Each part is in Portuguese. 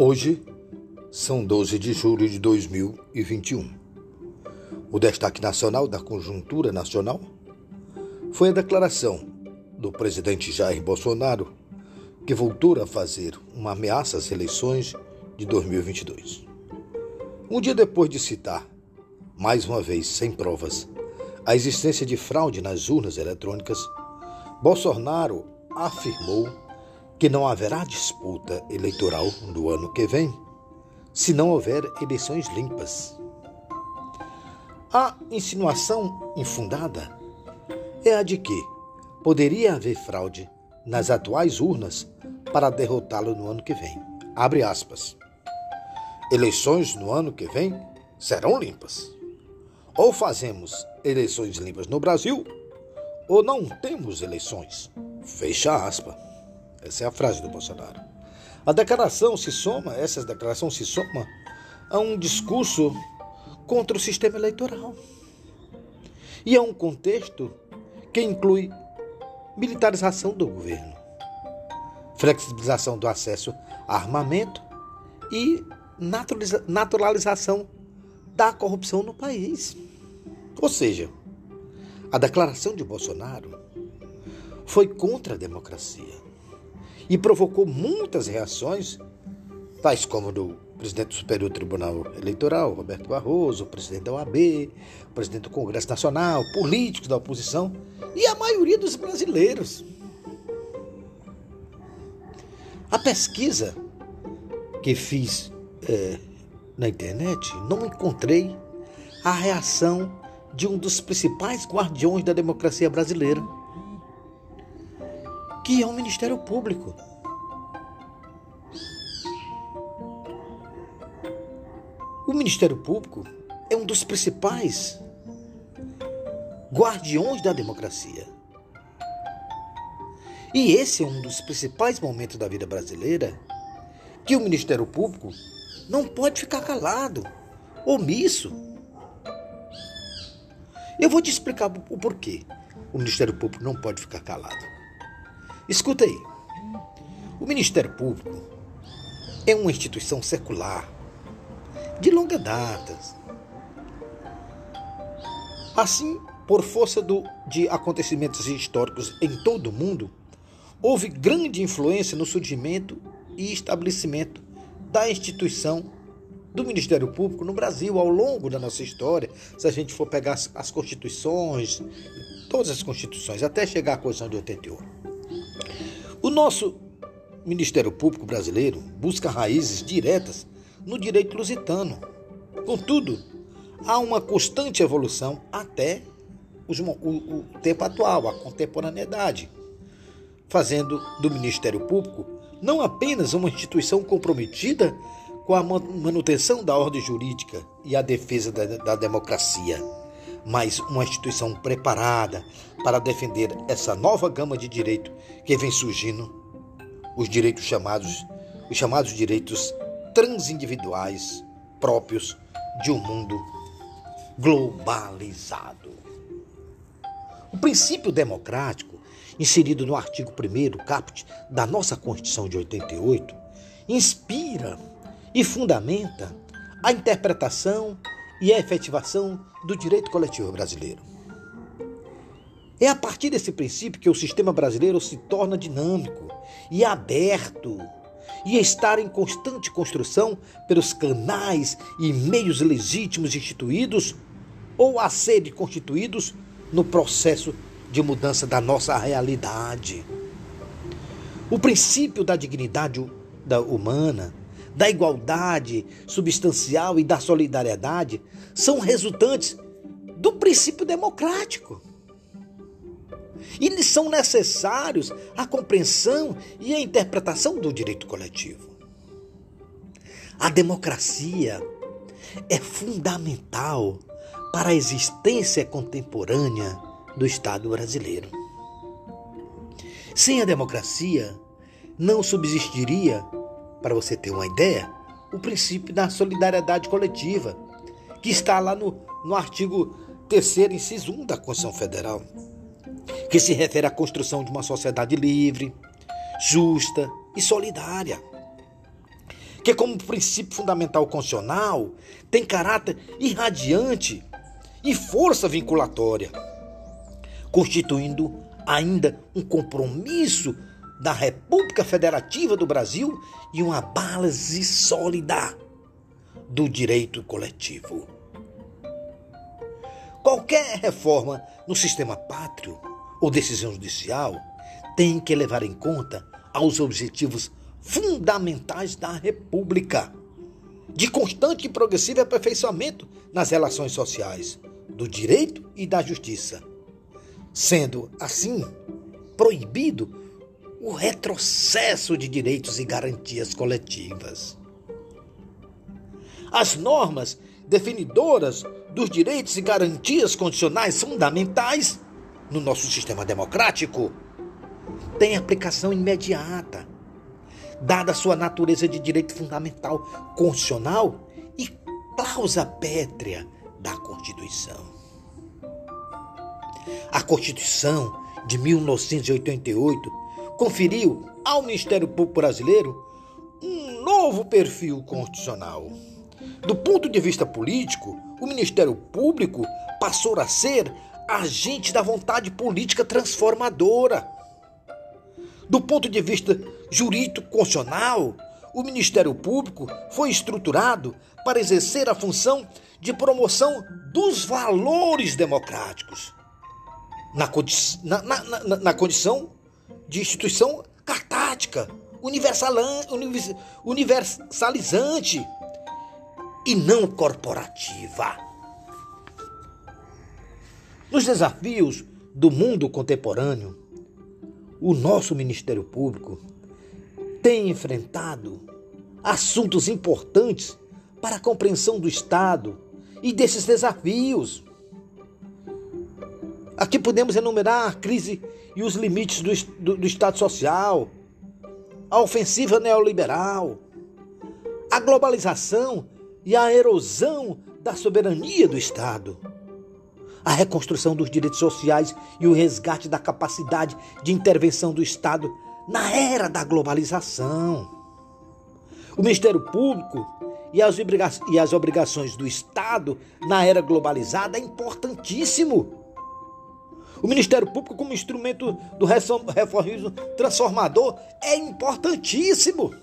Hoje são 12 de julho de 2021. O destaque nacional da conjuntura nacional foi a declaração do presidente Jair Bolsonaro que voltou a fazer uma ameaça às eleições de 2022. Um dia depois de citar, mais uma vez sem provas, a existência de fraude nas urnas eletrônicas, Bolsonaro afirmou que não haverá disputa eleitoral no ano que vem se não houver eleições limpas. A insinuação infundada é a de que poderia haver fraude nas atuais urnas para derrotá-lo no ano que vem. Abre aspas. Eleições no ano que vem serão limpas. Ou fazemos eleições limpas no Brasil, ou não temos eleições. Fecha aspas. Essa é a frase do Bolsonaro. A declaração se soma, essa declaração se soma a um discurso contra o sistema eleitoral. E é um contexto que inclui militarização do governo, flexibilização do acesso a armamento e naturalização da corrupção no país. Ou seja, a declaração de Bolsonaro foi contra a democracia e provocou muitas reações, tais como do presidente do Superior Tribunal Eleitoral, Roberto Barroso, o presidente da OAB, o presidente do Congresso Nacional, políticos da oposição e a maioria dos brasileiros. A pesquisa que fiz é, na internet, não encontrei a reação de um dos principais guardiões da democracia brasileira que é o Ministério Público. O Ministério Público é um dos principais guardiões da democracia. E esse é um dos principais momentos da vida brasileira que o Ministério Público não pode ficar calado, omisso. Eu vou te explicar o porquê o Ministério Público não pode ficar calado. Escuta aí. O Ministério Público é uma instituição secular, de longa data. Assim, por força do, de acontecimentos históricos em todo o mundo, houve grande influência no surgimento e estabelecimento da instituição do Ministério Público no Brasil ao longo da nossa história. Se a gente for pegar as, as constituições, todas as constituições, até chegar à Constituição de 88. O nosso Ministério Público brasileiro busca raízes diretas no direito lusitano. Contudo, há uma constante evolução até o, o, o tempo atual, a contemporaneidade, fazendo do Ministério Público não apenas uma instituição comprometida com a manutenção da ordem jurídica e a defesa da, da democracia, mas uma instituição preparada para defender essa nova gama de direito que vem surgindo, os direitos chamados, os chamados direitos transindividuais próprios de um mundo globalizado. O princípio democrático, inserido no artigo 1 caput da nossa Constituição de 88, inspira e fundamenta a interpretação e a efetivação do direito coletivo brasileiro. É a partir desse princípio que o sistema brasileiro se torna dinâmico e aberto e estar em constante construção pelos canais e meios legítimos instituídos ou a serem constituídos no processo de mudança da nossa realidade. O princípio da dignidade humana da igualdade substancial e da solidariedade são resultantes do princípio democrático. E são necessários a compreensão e a interpretação do direito coletivo. A democracia é fundamental para a existência contemporânea do Estado brasileiro. Sem a democracia, não subsistiria para você ter uma ideia, o princípio da solidariedade coletiva, que está lá no, no artigo 3, inciso 1 da Constituição Federal, que se refere à construção de uma sociedade livre, justa e solidária, que, como princípio fundamental constitucional, tem caráter irradiante e força vinculatória, constituindo ainda um compromisso da República Federativa do Brasil e uma base sólida do direito coletivo. Qualquer reforma no sistema pátrio ou decisão judicial tem que levar em conta aos objetivos fundamentais da República, de constante e progressivo aperfeiçoamento nas relações sociais, do direito e da justiça, sendo assim proibido o retrocesso de direitos e garantias coletivas. As normas definidoras dos direitos e garantias condicionais fundamentais no nosso sistema democrático têm aplicação imediata dada sua natureza de direito fundamental constitucional e cláusula pétrea da Constituição. A Constituição de 1988 conferiu ao Ministério Público Brasileiro um novo perfil constitucional. Do ponto de vista político, o Ministério Público passou a ser agente da vontade política transformadora do ponto de vista jurídico-constitucional, o Ministério Público foi estruturado para exercer a função de promoção dos valores democráticos, na, condi na, na, na, na condição de instituição cartática, universalizante e não corporativa. Nos desafios do mundo contemporâneo, o nosso Ministério Público tem enfrentado assuntos importantes para a compreensão do Estado e desses desafios. Aqui podemos enumerar a crise e os limites do, do, do Estado Social, a ofensiva neoliberal, a globalização e a erosão da soberania do Estado a reconstrução dos direitos sociais e o resgate da capacidade de intervenção do Estado na era da globalização. O Ministério Público e as, e as obrigações do Estado na era globalizada é importantíssimo. O Ministério Público, como instrumento do reformismo transformador, é importantíssimo.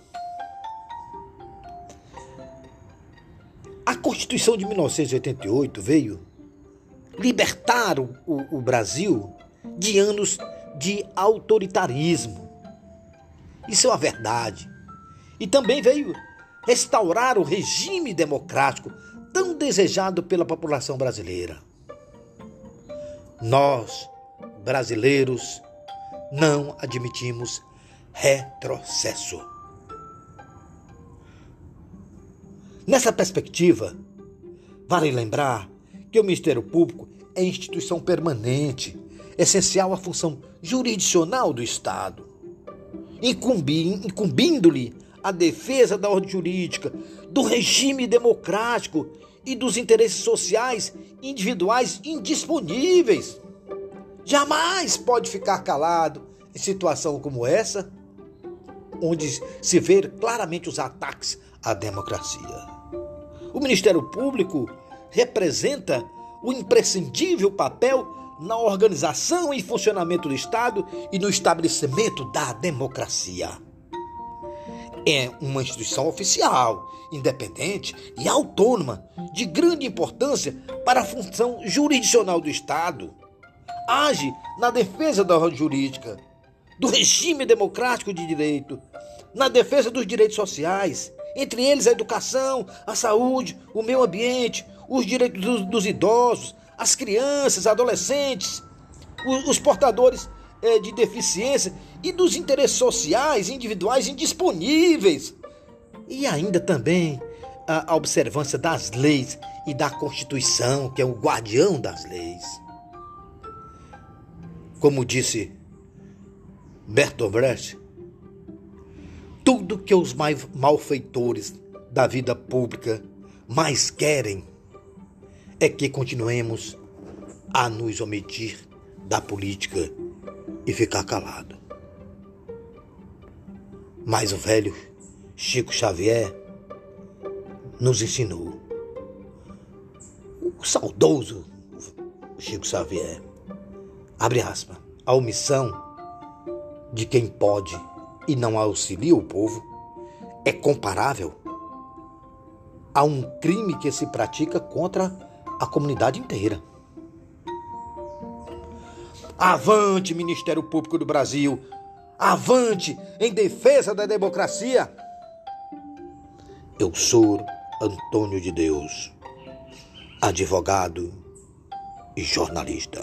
A Constituição de 1988 veio libertar o, o, o Brasil de anos de autoritarismo. Isso é uma verdade. E também veio restaurar o regime democrático tão desejado pela população brasileira. Nós, brasileiros, não admitimos retrocesso. Nessa perspectiva, vale lembrar que o Ministério Público é instituição permanente, essencial à função jurisdicional do Estado, incumbindo-lhe a defesa da ordem jurídica, do regime democrático e dos interesses sociais individuais indisponíveis. Jamais pode ficar calado em situação como essa, onde se vê claramente os ataques à democracia. O Ministério Público representa o imprescindível papel na organização e funcionamento do Estado e no estabelecimento da democracia. É uma instituição oficial, independente e autônoma, de grande importância para a função jurisdicional do Estado. Age na defesa da ordem jurídica, do regime democrático de direito, na defesa dos direitos sociais, entre eles a educação, a saúde, o meio ambiente, os direitos dos, dos idosos, as crianças, adolescentes, os, os portadores é, de deficiência e dos interesses sociais individuais indisponíveis. E ainda também a, a observância das leis e da Constituição, que é o guardião das leis. Como disse Bertolt Brecht, tudo que os malfeitores da vida pública mais querem é que continuemos a nos omitir da política e ficar calado. Mas o velho Chico Xavier nos ensinou. O saudoso Chico Xavier, abre aspas, a omissão de quem pode e não auxilia o povo é comparável a um crime que se pratica contra a comunidade inteira. Avante, Ministério Público do Brasil! Avante em defesa da democracia! Eu sou Antônio de Deus, advogado e jornalista.